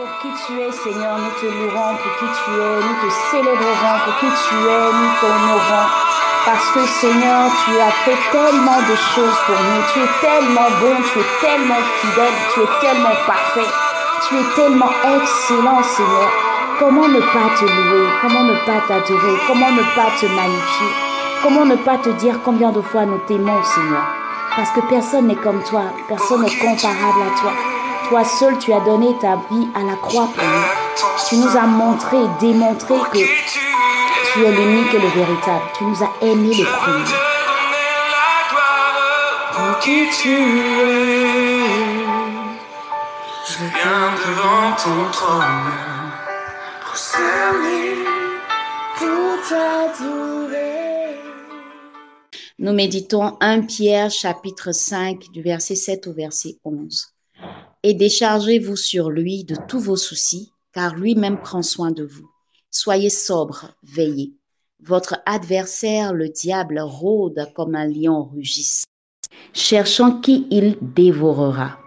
pour qui tu es, Seigneur. Nous te louerons pour qui tu es. Nous te célébrerons pour qui tu es. Nous t'honorons. Parce que, Seigneur, tu as fait tellement de choses pour nous. Tu es tellement bon, tu es tellement fidèle, tu es tellement parfait. Tu es tellement excellent, Seigneur. Comment ne pas te louer? Comment ne pas t'adorer? Comment ne pas te magnifier? Comment ne pas te dire combien de fois nous t'aimons, Seigneur? Parce que personne n'est comme toi. Personne n'est comparable à toi. Toi seul, tu as donné ta vie à la croix pour nous. Tu nous as montré et démontré que tu es l'unique et le véritable. Tu nous as aimés le premier. Pour qui tu es, je viens devant ton trône, prosterné pour t'adorer. Nous méditons 1 Pierre chapitre 5 du verset 7 au verset 11 et déchargez-vous sur lui de tous vos soucis, car lui-même prend soin de vous. Soyez sobre, veillez. Votre adversaire, le diable, rôde comme un lion rugissant, cherchant qui il dévorera.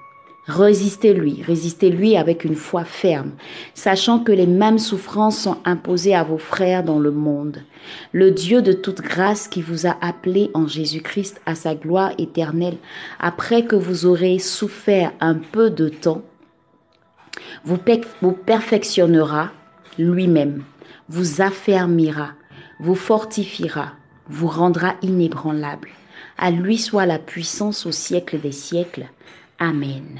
Résistez-lui, résistez-lui avec une foi ferme, sachant que les mêmes souffrances sont imposées à vos frères dans le monde. Le Dieu de toute grâce qui vous a appelé en Jésus-Christ à sa gloire éternelle, après que vous aurez souffert un peu de temps, vous, vous perfectionnera lui-même, vous affermira, vous fortifiera, vous rendra inébranlable. À lui soit la puissance au siècle des siècles. Amen.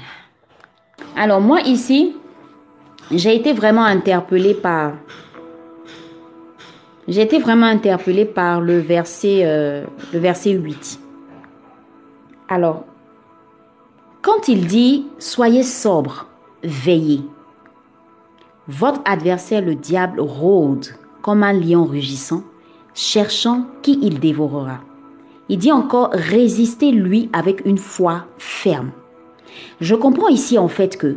Alors moi ici, j'ai été vraiment interpellée par... J'ai vraiment interpellée par le verset, euh, le verset 8. Alors, quand il dit « Soyez sobre, veillez », votre adversaire, le diable, rôde comme un lion rugissant, cherchant qui il dévorera. Il dit encore « Résistez lui avec une foi ferme ». Je comprends ici en fait que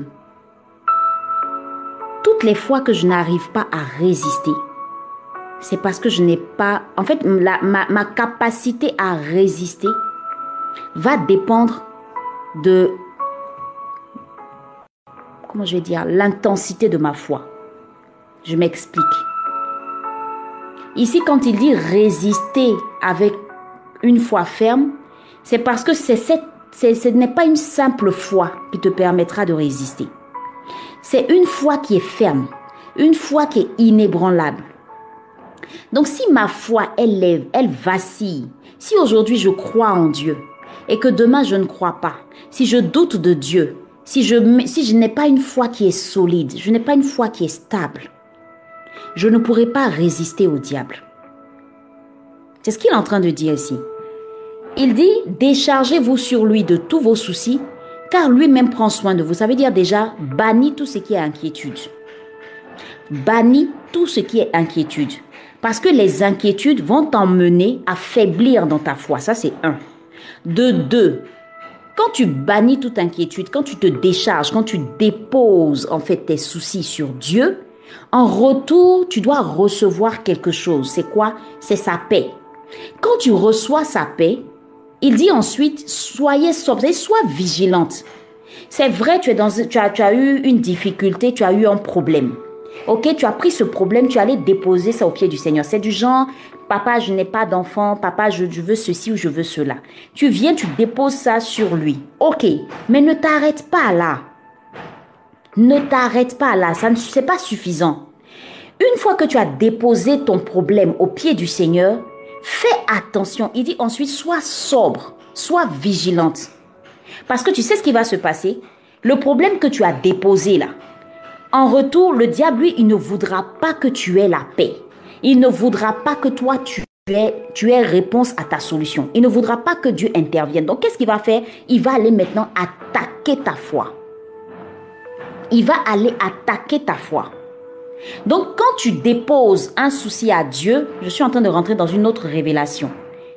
toutes les fois que je n'arrive pas à résister, c'est parce que je n'ai pas... En fait, ma, ma, capacité à résister va dépendre de... Comment je vais dire L'intensité de ma foi. Je m'explique. Ici, quand il dit résister avec une foi ferme, c'est parce que c'est cette ce n'est pas une simple foi qui te permettra de résister. C'est une foi qui est ferme, une foi qui est inébranlable. Donc si ma foi, elle lève, elle vacille, si aujourd'hui je crois en Dieu et que demain je ne crois pas, si je doute de Dieu, si je, si je n'ai pas une foi qui est solide, je n'ai pas une foi qui est stable, je ne pourrai pas résister au diable. C'est ce qu'il est en train de dire ici. Il dit, déchargez-vous sur lui de tous vos soucis, car lui-même prend soin de vous. Ça veut dire déjà, bannis tout ce qui est inquiétude. Bannis tout ce qui est inquiétude. Parce que les inquiétudes vont t'emmener à faiblir dans ta foi. Ça, c'est un. De deux, quand tu bannis toute inquiétude, quand tu te décharges, quand tu déposes en fait tes soucis sur Dieu, en retour, tu dois recevoir quelque chose. C'est quoi? C'est sa paix. Quand tu reçois sa paix, il dit ensuite, soyez sobre, sois vigilante. C'est vrai, tu, as, eu une difficulté, tu as eu un problème. Ok, tu as pris ce problème, tu allais déposer ça au pied du Seigneur. C'est du genre, papa, je n'ai pas d'enfant, papa, je, veux ceci ou je veux cela. Tu viens, tu déposes ça sur lui. Ok, mais ne t'arrête pas là. Ne t'arrête pas là, ça ne c'est pas suffisant. Une fois que tu as déposé ton problème au pied du Seigneur, Fais attention. Il dit ensuite, sois sobre, sois vigilante. Parce que tu sais ce qui va se passer? Le problème que tu as déposé là, en retour, le diable, lui, il ne voudra pas que tu aies la paix. Il ne voudra pas que toi, tu aies, tu aies réponse à ta solution. Il ne voudra pas que Dieu intervienne. Donc, qu'est-ce qu'il va faire? Il va aller maintenant attaquer ta foi. Il va aller attaquer ta foi. Donc quand tu déposes un souci à Dieu, je suis en train de rentrer dans une autre révélation.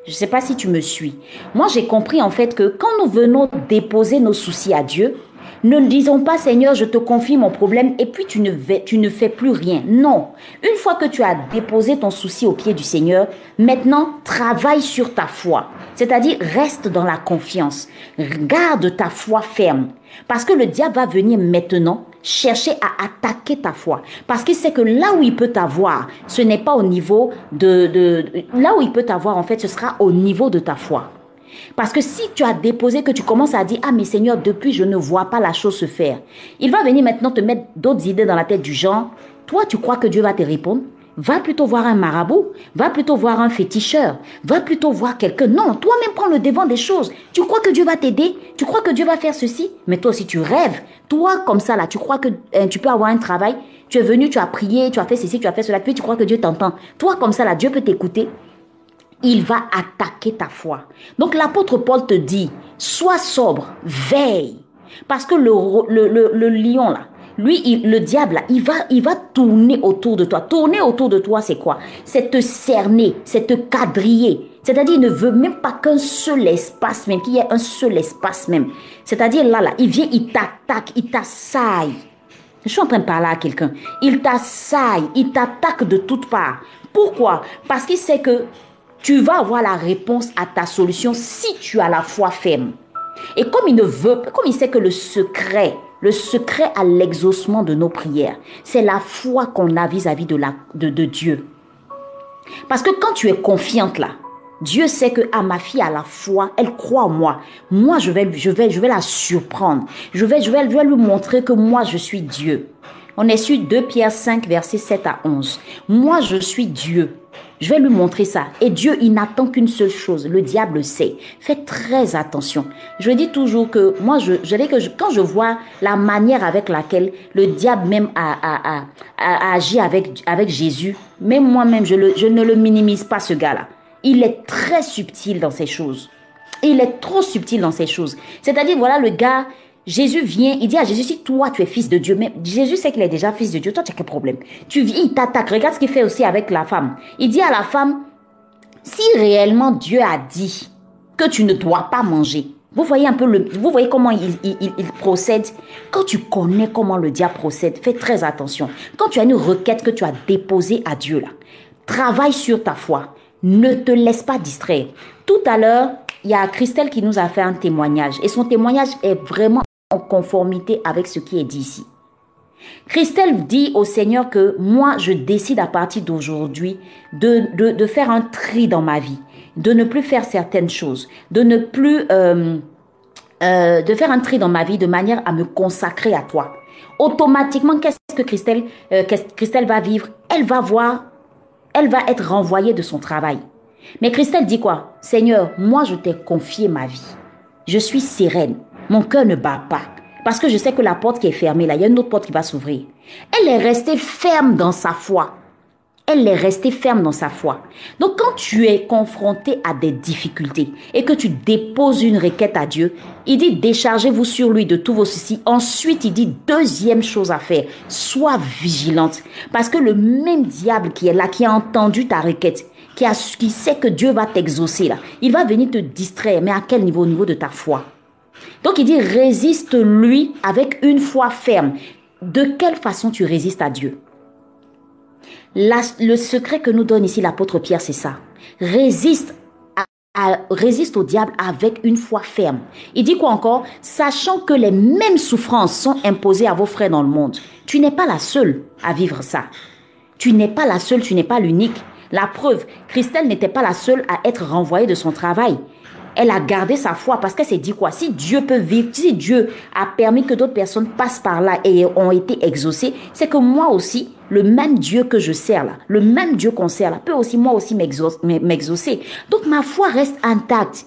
Je ne sais pas si tu me suis. Moi, j'ai compris en fait que quand nous venons déposer nos soucis à Dieu, ne disons pas Seigneur, je te confie mon problème et puis tu ne, tu ne fais plus rien. Non. Une fois que tu as déposé ton souci au pied du Seigneur, maintenant travaille sur ta foi. C'est-à-dire reste dans la confiance. Garde ta foi ferme. Parce que le diable va venir maintenant chercher à attaquer ta foi. Parce qu'il sait que là où il peut t'avoir, ce n'est pas au niveau de. Là où il peut t'avoir, en fait, ce sera au niveau de ta foi. Parce que si tu as déposé, que tu commences à dire, ah mais Seigneur, depuis je ne vois pas la chose se faire, il va venir maintenant te mettre d'autres idées dans la tête du genre, toi tu crois que Dieu va te répondre? Va plutôt voir un marabout, va plutôt voir un féticheur, va plutôt voir quelqu'un. Non, toi-même prends le devant des choses. Tu crois que Dieu va t'aider, tu crois que Dieu va faire ceci, mais toi aussi tu rêves. Toi comme ça là, tu crois que hein, tu peux avoir un travail, tu es venu, tu as prié, tu as fait ceci, tu as fait cela, puis tu crois que Dieu t'entend. Toi comme ça là, Dieu peut t'écouter. Il va attaquer ta foi. Donc l'apôtre Paul te dit, sois sobre, veille. Parce que le, le, le lion là, lui, le diable, il va, il va tourner autour de toi. Tourner autour de toi, c'est quoi? C'est te cerner, c'est te quadriller. C'est-à-dire, il ne veut même pas qu'un seul espace même, qu'il y ait un seul espace même. C'est-à-dire, là, là, il vient, il t'attaque, il t'assaille. Je suis en train de parler à quelqu'un. Il t'assaille, il t'attaque de toutes parts. Pourquoi? Parce qu'il sait que tu vas avoir la réponse à ta solution si tu as la foi ferme. Et comme il ne veut, comme il sait que le secret le secret à l'exaucement de nos prières, c'est la foi qu'on a vis-à-vis de, Dieu. Parce que quand tu es confiante là, Dieu sait que ah, ma fille a la foi, elle croit en moi. Moi, je vais, je vais, je vais la surprendre. Je vais, je vais, je vais lui montrer que moi, je suis Dieu. On est sur 2 Pierre 5, versets 7 à 11. Moi, je suis Dieu. Je vais lui montrer ça. Et Dieu, il n'attend qu'une seule chose. Le diable sait. Faites très attention. Je dis toujours que moi, je, que quand je vois la manière avec laquelle le diable même a, a, a, agi avec, avec Jésus, même moi-même, je, je ne le minimise pas, ce gars-là. Il est très subtil dans ces choses. Il est trop subtil dans ces choses. C'est-à-dire, voilà, le gars, Jésus vient, il dit à Jésus, si toi tu es fils de Dieu, mais Jésus sait qu'il est déjà fils de Dieu, toi tu as quel problème Tu viens, il t'attaque. Regarde ce qu'il fait aussi avec la femme. Il dit à la femme, si réellement Dieu a dit que tu ne dois pas manger, vous voyez un peu le, vous voyez comment il, il, procède. Quand tu connais comment le diable procède, fais très attention. Quand tu as une requête que tu as déposée à Dieu là, travaille sur ta foi. Ne te laisse pas distraire. Tout à l'heure, il y a Christelle qui nous a fait un témoignage et son témoignage est vraiment en conformité avec ce qui est dit ici. Christelle dit au Seigneur que moi, je décide à partir d'aujourd'hui de, de, faire un tri dans ma vie, de ne plus faire certaines choses, de ne plus... Euh, euh, de faire un tri dans ma vie de manière à me consacrer à toi. Automatiquement, qu'est-ce que Christelle, euh, Christelle va vivre? Elle va voir, elle va être renvoyée de son travail. Mais Christelle dit quoi? Seigneur, moi je t'ai confié ma vie. Je suis sereine. Mon cœur ne bat pas. Parce que je sais que la porte qui est fermée, là, il y a une autre porte qui va s'ouvrir. Elle est restée ferme dans sa foi. Elle est restée ferme dans sa foi. Donc quand tu es confronté à des difficultés et que tu déposes une requête à Dieu, il dit déchargez-vous sur lui de tous vos soucis. Ensuite, il dit deuxième chose à faire, sois vigilante. Parce que le même diable qui est là, qui a entendu ta requête, qui, sait que Dieu va t'exaucer là, il va venir te distraire. Mais à quel niveau? Au niveau de ta foi. Donc il dit, résiste-lui avec une foi ferme. De quelle façon tu résistes à Dieu? Le secret que nous donne ici l'apôtre Pierre, c'est ça. Résiste résiste au diable avec une foi ferme. Il dit quoi encore? Sachant que les mêmes souffrances sont imposées à vos frères dans le monde. Tu n'es pas la seule à vivre ça. Tu n'es pas la seule, tu n'es pas l'unique. La preuve, Christelle n'était pas la seule à être renvoyée de son travail elle a gardé sa foi parce qu'elle s'est dit quoi? Si Dieu peut vivre, si Dieu a permis que d'autres personnes passent par là et ont été exaucées, c'est que moi aussi, le même Dieu que je sers là, le même Dieu qu'on sert là, peut aussi moi aussi m'exaucer. Donc ma foi reste intacte.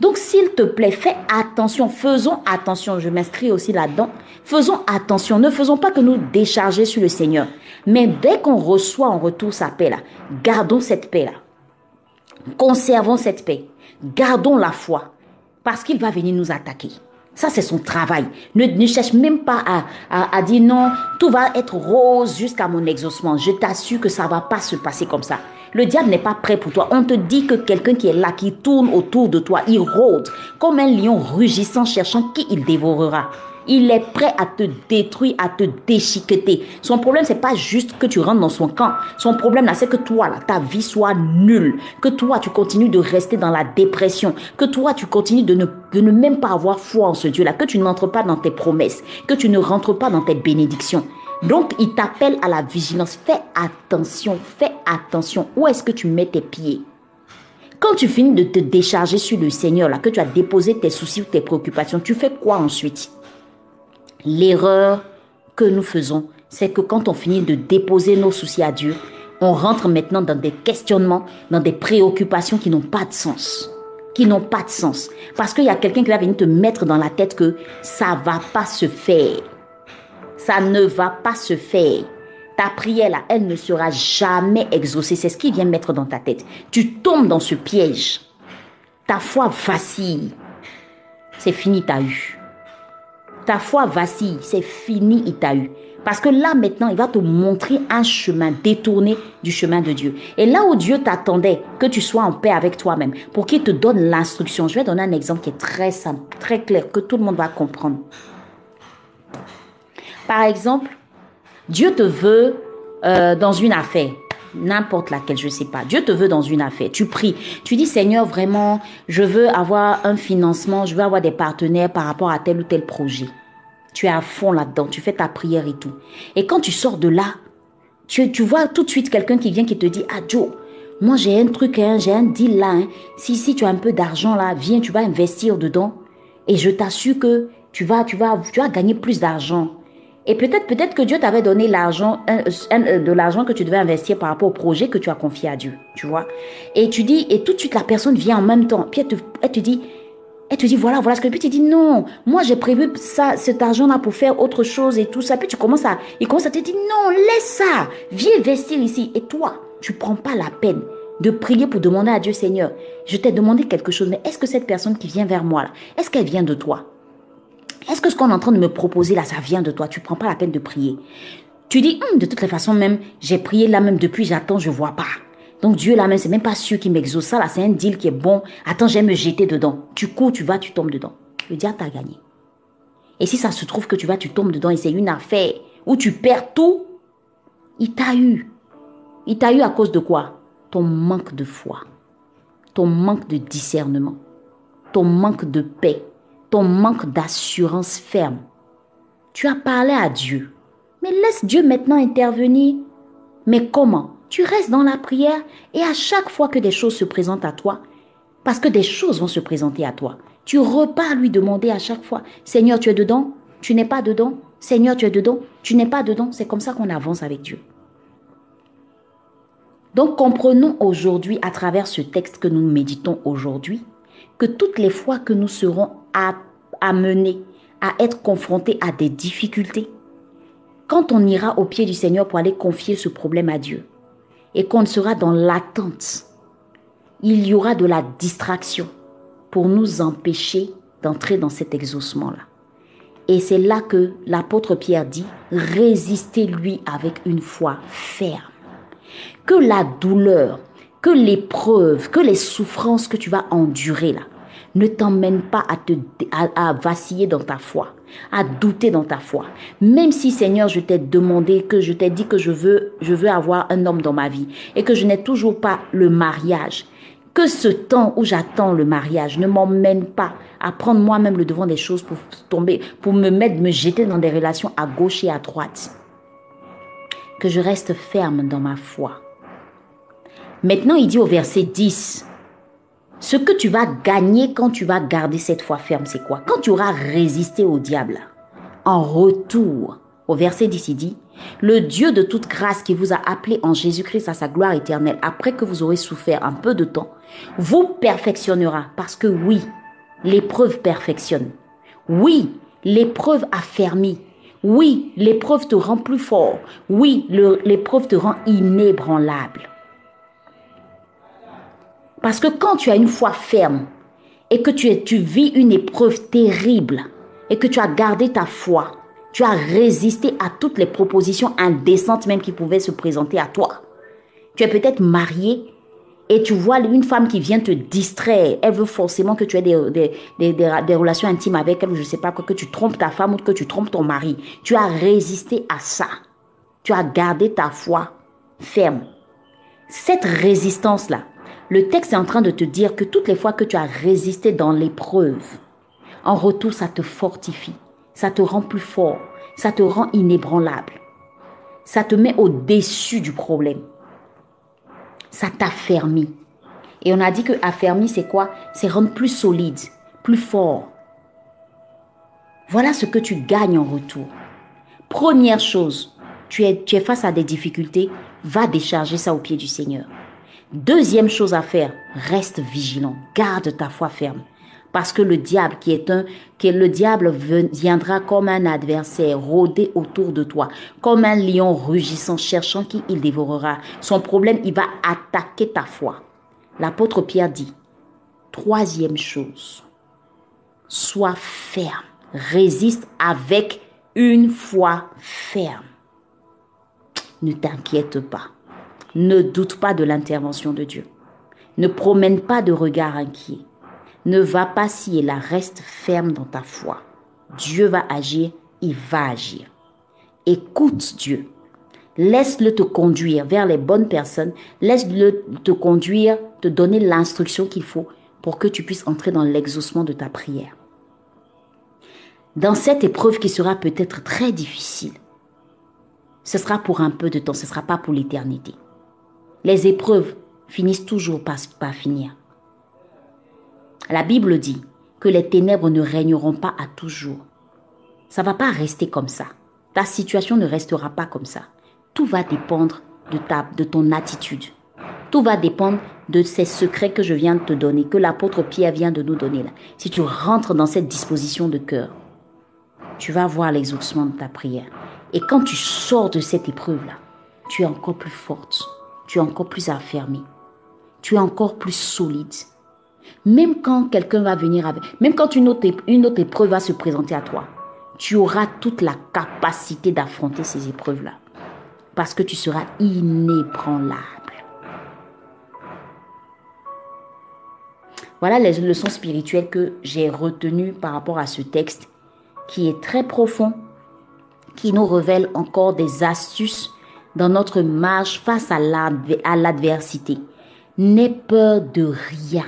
Donc s'il te plaît, fais attention, faisons attention, je m'inscris aussi là-dedans. Faisons attention, ne faisons pas que nous décharger sur le Seigneur. Mais dès qu'on reçoit en retour sa paix là, gardons cette paix là. Conservons cette paix. Gardons la foi parce qu'il va venir nous attaquer. Ça, c'est son travail. Ne, cherche même pas à, dire non, tout va être rose jusqu'à mon exaucement. Je t'assure que ça va pas se passer comme ça. Le diable n'est pas prêt pour toi. On te dit que quelqu'un qui est là, qui tourne autour de toi, il rôde comme un lion rugissant cherchant qui il dévorera. Il est prêt à te détruire, à te déchiqueter. Son problème, c'est pas juste que tu rentres dans son camp. Son problème, là, c'est que toi, là, ta vie soit nulle. Que toi, tu continues de rester dans la dépression. Que toi, tu continues de ne, même pas avoir foi en ce Dieu-là. Que tu n'entres pas dans tes promesses. Que tu ne rentres pas dans tes bénédictions. Donc, il t'appelle à la vigilance. Fais attention, fais attention. Où est-ce que tu mets tes pieds? Quand tu finis de te décharger sur le Seigneur, là, que tu as déposé tes soucis ou tes préoccupations, tu fais quoi ensuite? L'erreur que nous faisons, c'est que quand on finit de déposer nos soucis à Dieu, on rentre maintenant dans des questionnements, dans des préoccupations qui n'ont pas de sens. Qui n'ont pas de sens. Parce qu'il y a quelqu'un qui va venir te mettre dans la tête que ça va pas se faire. Ça ne va pas se faire. Ta prière là, elle ne sera jamais exaucée. C'est ce qui vient mettre dans ta tête. Tu tombes dans ce piège. Ta foi vacille. C'est fini, t'as eu. Ta foi vacille, c'est fini, il t'a eu. Parce que là maintenant, il va te montrer un chemin détourné du chemin de Dieu. Et là où Dieu t'attendait que tu sois en paix avec toi-même, pour qu'il te donne l'instruction. Je vais donner un exemple qui est très simple, très clair, que tout le monde va comprendre. Par exemple, Dieu te veut euh, dans une affaire, n'importe laquelle, je sais pas. Dieu te veut dans une affaire. Tu pries. Tu dis, Seigneur, vraiment, je veux avoir un financement, je veux avoir des partenaires par rapport à tel ou tel projet. Tu es à fond là-dedans, tu fais ta prière et tout. Et quand tu sors de là, tu, tu vois tout de suite quelqu'un qui vient qui te dit, ah Joe, moi j'ai un truc, hein, j'ai un deal là. Hein. Si, si tu as un peu d'argent là, viens, tu vas investir dedans. Et je t'assure que tu vas, tu vas, tu vas gagner plus d'argent. Et peut-être, peut-être que Dieu t'avait donné l'argent, de l'argent que tu devais investir par rapport au projet que tu as confié à Dieu, tu vois. Et tu dis, et tout de suite la personne vient en même temps. Puis elle te, dit, elle te dit, voilà, voilà ce que. Puis tu dis, non, moi j'ai prévu ça, cet argent-là pour faire autre chose et tout ça. Puis tu commences à, il commence à te dire, non, laisse ça, viens investir ici. Et toi, tu prends pas la peine de prier pour demander à Dieu, Seigneur, je t'ai demandé quelque chose, mais est-ce que cette personne qui vient vers moi est-ce qu'elle vient de toi? Est-ce que ce qu'on est en train de me proposer là, ça vient de toi? Tu prends pas la peine de prier. Tu dis, hum, de toutes les façons, même, j'ai prié là même depuis, j'attends, je vois pas. Donc Dieu là même, c'est même pas sûr qu'il m'exauce. Ça là, c'est un deal qui est bon. Attends, j'aime me jeter dedans. Tu cours, tu vas, tu tombes dedans. Le diable t'a gagné. Et si ça se trouve que tu vas, tu tombes dedans et c'est une affaire où tu perds tout, il t'a eu. Il t'a eu à cause de quoi? Ton manque de foi, ton manque de discernement, ton manque de paix, ton manque d'assurance ferme. Tu as parlé à Dieu, mais laisse Dieu maintenant intervenir. Mais comment? Tu restes dans la prière et à chaque fois que des choses se présentent à toi, parce que des choses vont se présenter à toi, tu repars lui demander à chaque fois, Seigneur, tu es dedans? Tu n'es pas dedans? Seigneur, tu es dedans? Tu n'es pas dedans C'est comme ça qu'on avance avec Dieu. Donc comprenons aujourd'hui, à travers ce texte que nous méditons aujourd'hui, que toutes les fois que nous serons amenés à être confrontés à des difficultés, quand on ira au pied du Seigneur pour aller confier ce problème à Dieu et qu'on sera dans l'attente, il y aura de la distraction pour nous empêcher d'entrer dans cet exaucement-là. Et c'est là que l'apôtre Pierre dit, résistez-lui avec une foi ferme. Que la douleur, que l'épreuve, que les souffrances que tu vas endurer là, ne t'emmène pas à, te, à, vaciller dans ta foi, à douter dans ta foi. Même si Seigneur, je t'ai demandé, que je t'ai dit que je veux, je veux avoir un homme dans ma vie et que je n'ai toujours pas le mariage, que ce temps où j'attends le mariage ne m'emmène pas à prendre moi-même le devant des choses pour tomber, pour me mettre, me jeter dans des relations à gauche et à droite. Que je reste ferme dans ma foi. Maintenant, il dit au verset 10, ce que tu vas gagner quand tu vas garder cette foi ferme, c'est quoi? Quand tu auras résisté au diable, en retour, au verset 10, il dit, le Dieu de toute grâce qui vous a appelé en Jésus-Christ à sa gloire éternelle, après que vous aurez souffert un peu de temps, vous perfectionnera. Parce que oui, l'épreuve perfectionne. Oui, l'épreuve affermit. Oui, l'épreuve te rend plus fort. Oui, l'épreuve te rend inébranlable. Parce que quand tu as une foi ferme et que tu, tu vis une épreuve terrible et que tu as gardé ta foi, tu as résisté à toutes les propositions indécentes même qui pouvaient se présenter à toi. Tu es peut-être marié et tu vois une femme qui vient te distraire, elle veut forcément que tu aies des, des, relations intimes avec elle, je ne sais pas quoi, que tu trompes ta femme ou que tu trompes ton mari. Tu as résisté à ça. Tu as gardé ta foi ferme. Cette résistance-là, le texte est en train de te dire que toutes les fois que tu as résisté dans l'épreuve, en retour, ça te fortifie, ça te rend plus fort, ça te rend inébranlable, ça te met au-dessus du problème ça t'affermit. Et on a dit que affermi, c'est quoi? C'est rendre plus solide, plus fort. Voilà ce que tu gagnes en retour. Première chose, tu es, tu es face à des difficultés, va décharger ça au pied du Seigneur. Deuxième chose à faire, reste vigilant, garde ta foi ferme. Parce que le diable, qui est un, que le diable viendra comme un adversaire rôder autour de toi, comme un lion rugissant, cherchant qui il dévorera. Son problème, il va attaquer ta foi. L'apôtre Pierre dit, troisième chose, sois ferme, résiste avec une foi ferme. Ne t'inquiète pas, ne doute pas de l'intervention de Dieu, ne promène pas de regard inquiet ne va pas si la reste ferme dans ta foi. Dieu va agir, il va agir. Écoute Dieu. Laisse-le te conduire vers les bonnes personnes. Laisse-le te conduire, te donner l'instruction qu'il faut pour que tu puisses entrer dans l'exaucement de ta prière. Dans cette épreuve qui sera peut-être très difficile, ce sera pour un peu de temps, ce ne sera pas pour l'éternité. Les épreuves finissent toujours par, par finir. La Bible dit que les ténèbres ne régneront pas à toujours. Ça va pas rester comme ça. Ta situation ne restera pas comme ça. Tout va dépendre de, ta, de ton attitude. Tout va dépendre de ces secrets que je viens de te donner, que l'apôtre Pierre vient de nous donner là. Si tu rentres dans cette disposition de cœur, tu vas voir l'exaucement de ta prière. Et quand tu sors de cette épreuve-là, tu es encore plus forte, tu es encore plus affermée, tu es encore plus solide, même quand quelqu'un va venir avec, même quand une autre, une autre épreuve va se présenter à toi, tu auras toute la capacité d'affronter ces épreuves-là. Parce que tu seras inébranlable. Voilà les leçons spirituelles que j'ai retenues par rapport à ce texte qui est très profond, qui nous révèle encore des astuces dans notre marche face à l'adversité. N'aie peur de rien.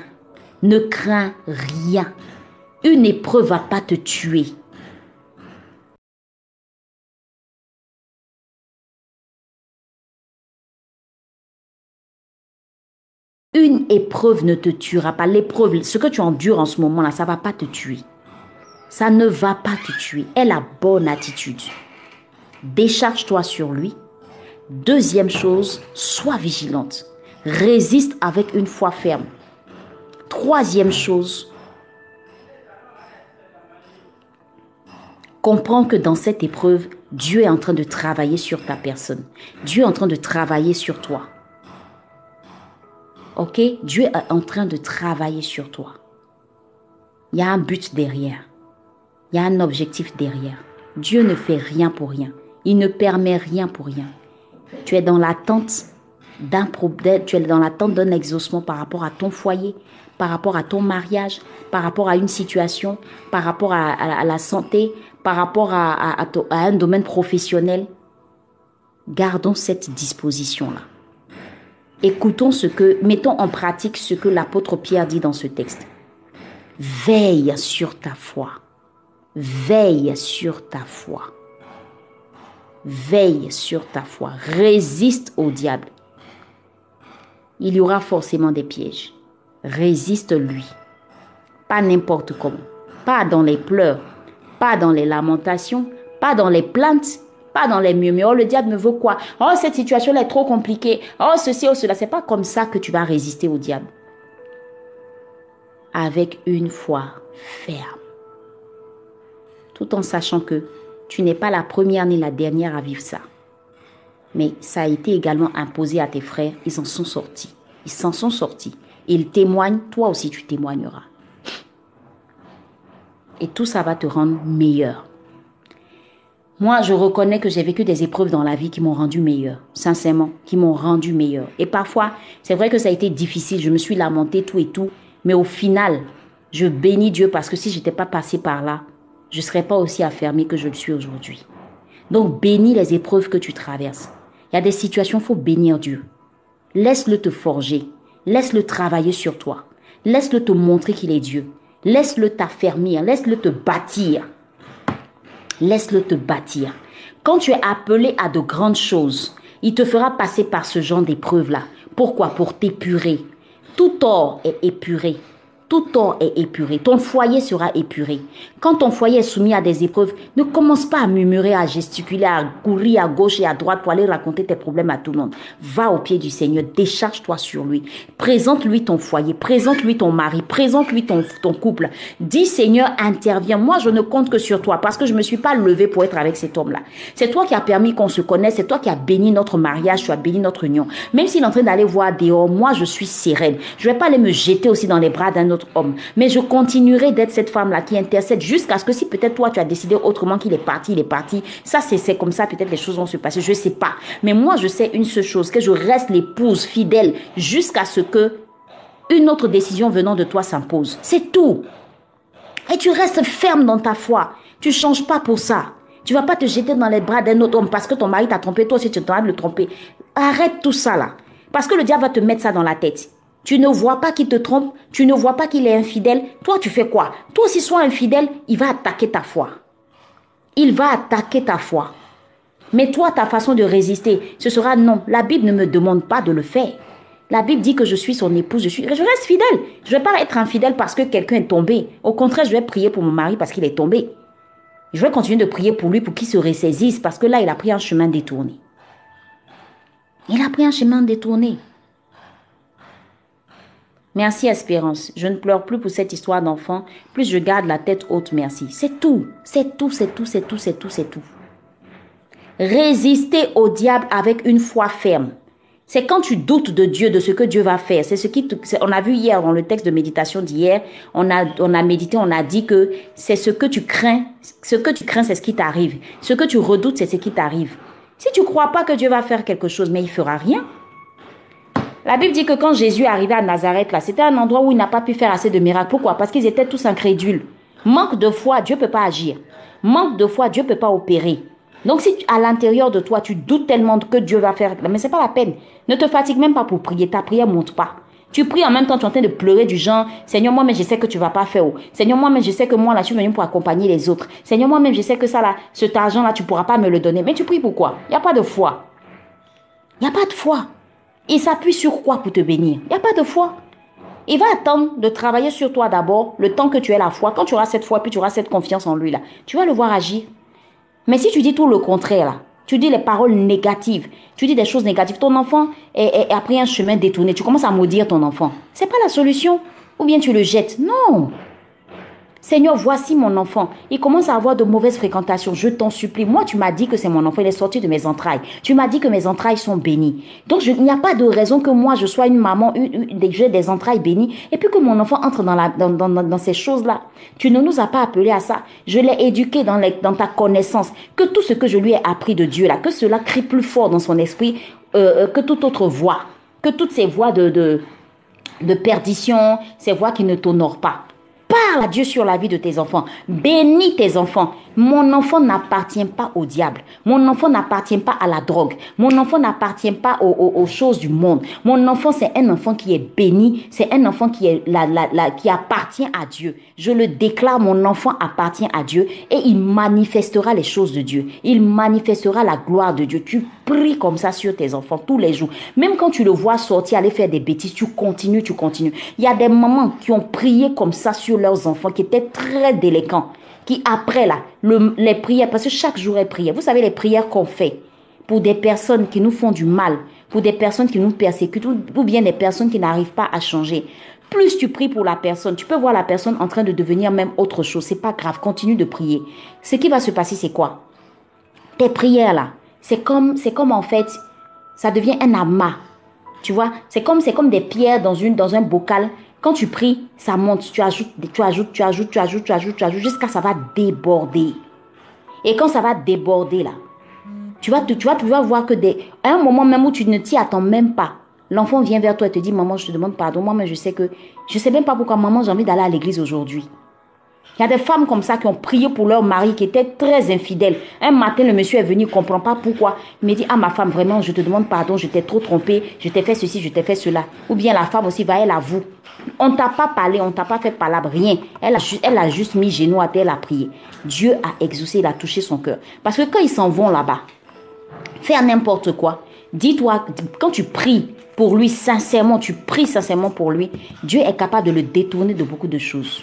Ne crains rien. Une épreuve va pas te tuer. Une épreuve ne te tuera pas. L'épreuve, ce que tu endures en ce moment-là, ça va pas te tuer. Ça ne va pas te tuer. Aie la bonne attitude. Décharge-toi sur lui. Deuxième chose, sois vigilante. Résiste avec une foi ferme. Troisième chose, comprends que dans cette épreuve, Dieu est en train de travailler sur ta personne. Dieu est en train de travailler sur toi. Ok? Dieu est en train de travailler sur toi. Il y a un but derrière. Il y a un objectif derrière. Dieu ne fait rien pour rien. Il ne permet rien pour rien. Tu es dans l'attente d'un problème, tu es dans l'attente d'un exaucement par rapport à ton foyer, par rapport à ton mariage, par rapport à une situation, par rapport à, la santé, par rapport à, à un domaine professionnel. Gardons cette disposition-là. Écoutons ce que, mettons en pratique ce que l'apôtre Pierre dit dans ce texte. Veille sur ta foi. Veille sur ta foi. Veille sur ta foi. Résiste au diable. Il y aura forcément des pièges résiste-lui. Pas n'importe comment. Pas dans les pleurs, pas dans les lamentations, pas dans les plaintes, pas dans les murmures. Oh, le diable me veut quoi? Oh, cette situation est trop compliquée. Oh, ceci, oh, cela. C'est pas comme ça que tu vas résister au diable. Avec une foi ferme. Tout en sachant que tu n'es pas la première ni la dernière à vivre ça. Mais ça a été également imposé à tes frères. Ils en sont sortis. Ils s'en sont sortis. Il témoigne, toi aussi tu témoigneras. Et tout ça va te rendre meilleur. Moi, je reconnais que j'ai vécu des épreuves dans la vie qui m'ont rendu meilleur, sincèrement, qui m'ont rendu meilleur. Et parfois, c'est vrai que ça a été difficile, je me suis lamenté tout et tout, mais au final, je bénis Dieu parce que si j'étais pas passé par là, je serais pas aussi affermi que je le suis aujourd'hui. Donc, bénis les épreuves que tu traverses. Il y a des situations, faut bénir Dieu. Laisse-le te forger. Laisse-le travailler sur toi. Laisse-le te montrer qu'il est Dieu. Laisse-le t'affermir. Laisse-le te bâtir. Laisse-le te bâtir. Quand tu es appelé à de grandes choses, il te fera passer par ce genre d'épreuves-là. Pourquoi? Pour t'épurer. Tout or est épuré tout or est épuré, ton foyer sera épuré. Quand ton foyer est soumis à des épreuves, ne commence pas à murmurer, à gesticuler, à courir à gauche et à droite pour aller raconter tes problèmes à tout le monde. Va au pied du Seigneur, décharge-toi sur lui. Présente-lui ton foyer, présente-lui ton mari, présente-lui ton, couple. Dis Seigneur, interviens. Moi, je ne compte que sur toi parce que je ne me suis pas levé pour être avec cet homme-là. C'est toi qui as permis qu'on se connaisse, c'est toi qui as béni notre mariage, tu as béni notre union. Même s'il est en train d'aller voir dehors, moi, je suis sereine. Je vais pas aller me jeter aussi dans les bras d'un autre homme. Mais je continuerai d'être cette femme-là qui intercède jusqu'à ce que si peut-être toi tu as décidé autrement qu'il est parti, il est parti. Ça, c'est comme ça, peut-être les choses vont se passer. Je sais pas. Mais moi, je sais une seule chose, que je reste l'épouse fidèle jusqu'à ce que une autre décision venant de toi s'impose. C'est tout. Et tu restes ferme dans ta foi. Tu changes pas pour ça. Tu vas pas te jeter dans les bras d'un autre homme parce que ton mari t'a trompé, toi aussi tu es en train de le tromper. Arrête tout ça là. Parce que le diable va te mettre ça dans la tête. Tu ne vois pas qu'il te trompe, tu ne vois pas qu'il est infidèle. Toi, tu fais quoi? Toi aussi, sois infidèle, il va attaquer ta foi. Il va attaquer ta foi. Mais toi, ta façon de résister, ce sera non. La Bible ne me demande pas de le faire. La Bible dit que je suis son épouse, je, suis, je reste fidèle. Je ne vais pas être infidèle parce que quelqu'un est tombé. Au contraire, je vais prier pour mon mari parce qu'il est tombé. Je vais continuer de prier pour lui pour qu'il se ressaisisse parce que là, il a pris un chemin détourné. Il a pris un chemin détourné. Merci Espérance. Je ne pleure plus pour cette histoire d'enfant. Plus je garde la tête haute, merci. C'est tout. C'est tout, c'est tout, c'est tout, c'est tout, c'est tout. Résister au diable avec une foi ferme. C'est quand tu doutes de Dieu, de ce que Dieu va faire. C'est ce qui, on a vu hier dans le texte de méditation d'hier, on a, on a médité, on a dit que c'est ce que tu crains. Ce que tu crains, c'est ce qui t'arrive. Ce que tu redoutes, c'est ce qui t'arrive. Si tu crois pas que Dieu va faire quelque chose, mais il fera rien, la Bible dit que quand Jésus est arrivé à Nazareth, là, c'était un endroit où il n'a pas pu faire assez de miracles. Pourquoi? Parce qu'ils étaient tous incrédules. Manque de foi, Dieu ne peut pas agir. Manque de foi, Dieu ne peut pas opérer. Donc si à l'intérieur de toi, tu doutes tellement que Dieu va faire, mais c'est pas la peine. Ne te fatigue même pas pour prier. Ta prière monte pas. Tu pries en même temps, tu es en train de pleurer du genre, Seigneur, moi, mais je sais que tu vas pas faire. Seigneur, moi, mais je sais que moi, là, je suis venu pour accompagner les autres. Seigneur, moi, même, je sais que ça, là, cet argent-là, tu pourras pas me le donner. Mais tu pries pourquoi Il n'y a pas de foi. Il n'y a pas de foi. Il s'appuie sur quoi pour te bénir? Il n'y a pas de foi. Il va attendre de travailler sur toi d'abord, le temps que tu aies la foi. Quand tu auras cette foi, puis tu auras cette confiance en lui, là, tu vas le voir agir. Mais si tu dis tout le contraire, là, tu dis les paroles négatives, tu dis des choses négatives, ton enfant est, a pris un chemin détourné, tu commences à maudire ton enfant. C'est pas la solution. Ou bien tu le jettes. Non. Seigneur, voici mon enfant. Il commence à avoir de mauvaises fréquentations. Je t'en supplie. Moi, tu m'as dit que c'est mon enfant. Il est sorti de mes entrailles. Tu m'as dit que mes entrailles sont bénies. Donc, il n'y a pas de raison que moi, je sois une maman, j'ai des entrailles bénies, et puis que mon enfant entre dans, ces choses-là. Tu ne nous as pas appelés à ça. Je l'ai éduqué dans, ta connaissance. Que tout ce que je lui ai appris de Dieu, là, que cela crie plus fort dans son esprit euh, euh, que toute autre voix. Que toutes ces voix de, de, de perdition, ces voix qui ne t'honorent pas. À Dieu sur la vie de tes enfants. Bénis tes enfants. Mon enfant n'appartient pas au diable. Mon enfant n'appartient pas à la drogue. Mon enfant n'appartient pas aux, choses du monde. Mon enfant, c'est un enfant qui est béni. C'est un enfant qui appartient à Dieu. Je le déclare, mon enfant appartient à Dieu et il manifestera les choses de Dieu. Il manifestera la gloire de Dieu. Tu pries comme ça sur tes enfants tous les jours. Même quand tu le vois sortir, aller faire des bêtises, tu continues, tu continues. Il y a des mamans qui ont prié comme ça sur leurs enfants, qui étaient très délinquants qui après là, les prières, parce que chaque jour est prière. Vous savez les prières qu'on fait pour des personnes qui nous font du mal, pour des personnes qui nous persécutent, ou bien des personnes qui n'arrivent pas à changer. Plus tu pries pour la personne, tu peux voir la personne en train de devenir même autre chose. C'est pas grave, continue de prier. Ce qui va se passer, c'est quoi? Tes prières là, c'est comme, c'est comme en fait, ça devient un amas. Tu vois, c'est comme, c'est comme des pierres dans une, dans un bocal quand tu pries, ça monte, tu ajoutes, tu ajoutes, tu ajoutes, tu ajoutes, tu ajoutes, tu ajoutes, jusqu'à ça va déborder. Et quand ça va déborder là, tu vas, vas voir que à un moment même où tu ne t'y attends même pas, l'enfant vient vers toi et te dit, maman, je te demande pardon. Moi, mais je sais que, je sais même pas pourquoi, maman, j'ai envie d'aller à l'église aujourd'hui. Il y a des femmes comme ça qui ont prié pour leur mari qui était très infidèle. Un matin, le monsieur est venu, il ne comprend pas pourquoi. Il me dit, ah ma femme, vraiment, je te demande pardon, je t'ai trop trompé, je t'ai fait ceci, je t'ai fait cela. Ou bien la femme aussi va, elle avoue. On ne t'a pas parlé, on ne t'a pas fait palabre, rien. Elle a, juste mis genou à terre, elle a prié. Dieu a exaucé, il a touché son cœur. Parce que quand ils s'en vont là-bas, faire n'importe quoi, dis-toi, quand tu pries pour lui sincèrement, tu pries sincèrement pour lui, Dieu est capable de le détourner de beaucoup de choses.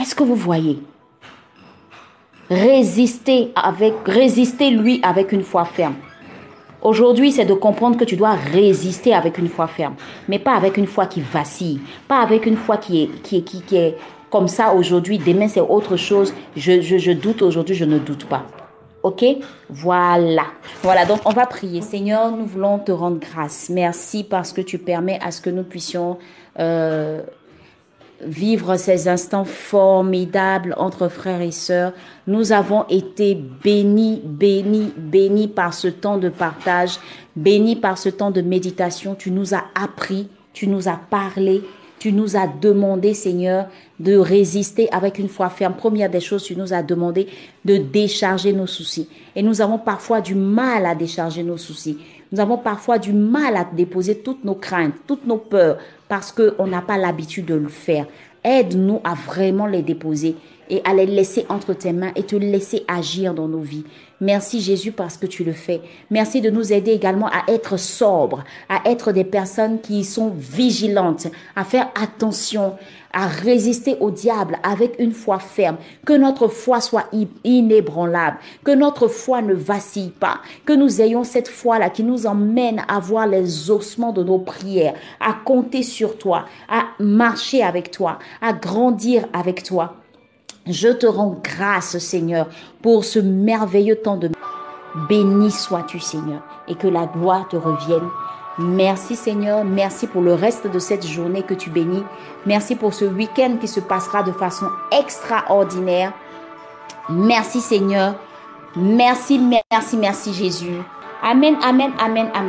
Est-ce que vous voyez? Résister avec, résister lui avec une foi ferme. Aujourd'hui, c'est de comprendre que tu dois résister avec une foi ferme, mais pas avec une foi qui vacille, pas avec une foi qui est, qui est, qui, est comme ça aujourd'hui, demain c'est autre chose, je, je, doute aujourd'hui, je ne doute pas. Ok? Voilà. Voilà, donc on va prier. Seigneur, nous voulons te rendre grâce. Merci parce que tu permets à ce que nous puissions euh, vivre ces instants formidables entre frères et sœurs. Nous avons été bénis, bénis, bénis par ce temps de partage, bénis par ce temps de méditation. Tu nous as appris, tu nous as parlé, tu nous as demandé, Seigneur, de résister avec une foi ferme. Première des choses, tu nous as demandé de décharger nos soucis. Et nous avons parfois du mal à décharger nos soucis. Nous avons parfois du mal à déposer toutes nos craintes, toutes nos peurs, parce qu'on n'a pas l'habitude de le faire. Aide-nous à vraiment les déposer et à les laisser entre tes mains et te laisser agir dans nos vies. Merci Jésus parce que tu le fais. Merci de nous aider également à être sobres, à être des personnes qui sont vigilantes, à faire attention, à résister au diable avec une foi ferme, que notre foi soit inébranlable, que notre foi ne vacille pas, que nous ayons cette foi-là qui nous emmène à voir les ossements de nos prières, à compter sur toi, à marcher avec toi, à grandir avec toi. Je te rends grâce, Seigneur, pour ce merveilleux temps de béni sois-tu, Seigneur, et que la gloire te revienne. Merci, Seigneur. Merci pour le reste de cette journée que tu bénis. Merci pour ce week-end qui se passera de façon extraordinaire. Merci, Seigneur. Merci, merci, merci, Jésus. Amen, amen, amen, amen.